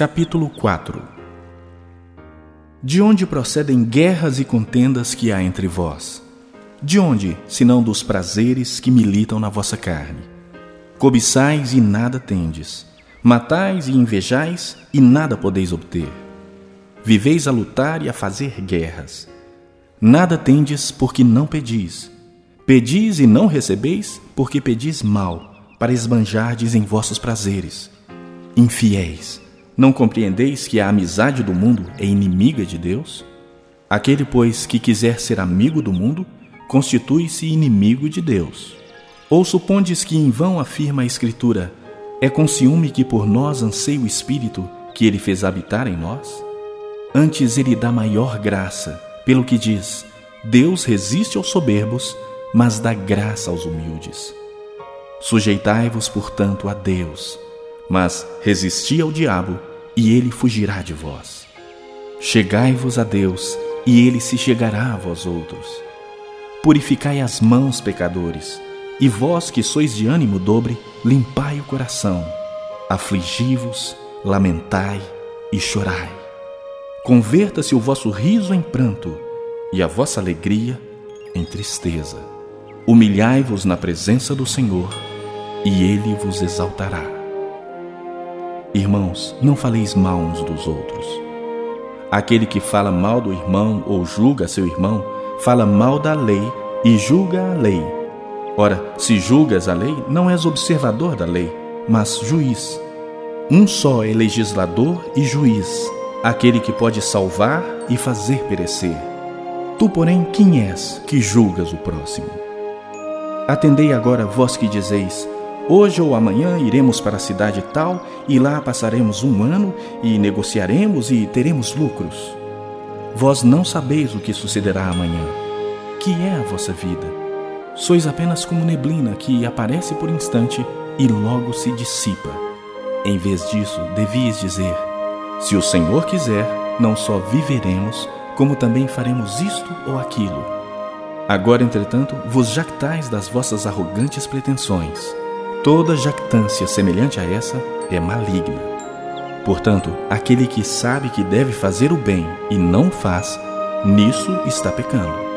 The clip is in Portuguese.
Capítulo 4 De onde procedem guerras e contendas que há entre vós? De onde, senão dos prazeres que militam na vossa carne? Cobiçais e nada tendes, matais e invejais e nada podeis obter. Viveis a lutar e a fazer guerras. Nada tendes porque não pedis. Pedis e não recebeis porque pedis mal, para esbanjardes em vossos prazeres. Infiéis! Não compreendeis que a amizade do mundo é inimiga de Deus? Aquele, pois, que quiser ser amigo do mundo, constitui-se inimigo de Deus. Ou supondes que em vão afirma a Escritura: é com ciúme que por nós anseia o Espírito que ele fez habitar em nós? Antes ele dá maior graça, pelo que diz: Deus resiste aos soberbos, mas dá graça aos humildes. Sujeitai-vos, portanto, a Deus, mas resisti ao diabo e ele fugirá de vós. Chegai-vos a Deus, e ele se chegará a vós outros. Purificai as mãos, pecadores, e vós que sois de ânimo dobre, limpai o coração. Afligi-vos, lamentai e chorai. Converta-se o vosso riso em pranto e a vossa alegria em tristeza. Humilhai-vos na presença do Senhor, e ele vos exaltará. Irmãos, não faleis mal uns dos outros. Aquele que fala mal do irmão ou julga seu irmão, fala mal da lei e julga a lei. Ora, se julgas a lei, não és observador da lei, mas juiz. Um só é legislador e juiz, aquele que pode salvar e fazer perecer. Tu, porém, quem és que julgas o próximo? Atendei agora vós que dizeis: Hoje ou amanhã iremos para a cidade tal e lá passaremos um ano e negociaremos e teremos lucros. Vós não sabeis o que sucederá amanhã. Que é a vossa vida? Sois apenas como neblina que aparece por instante e logo se dissipa. Em vez disso, devias dizer: Se o Senhor quiser, não só viveremos, como também faremos isto ou aquilo. Agora, entretanto, vos jactais das vossas arrogantes pretensões. Toda jactância semelhante a essa é maligna. Portanto, aquele que sabe que deve fazer o bem e não faz, nisso está pecando.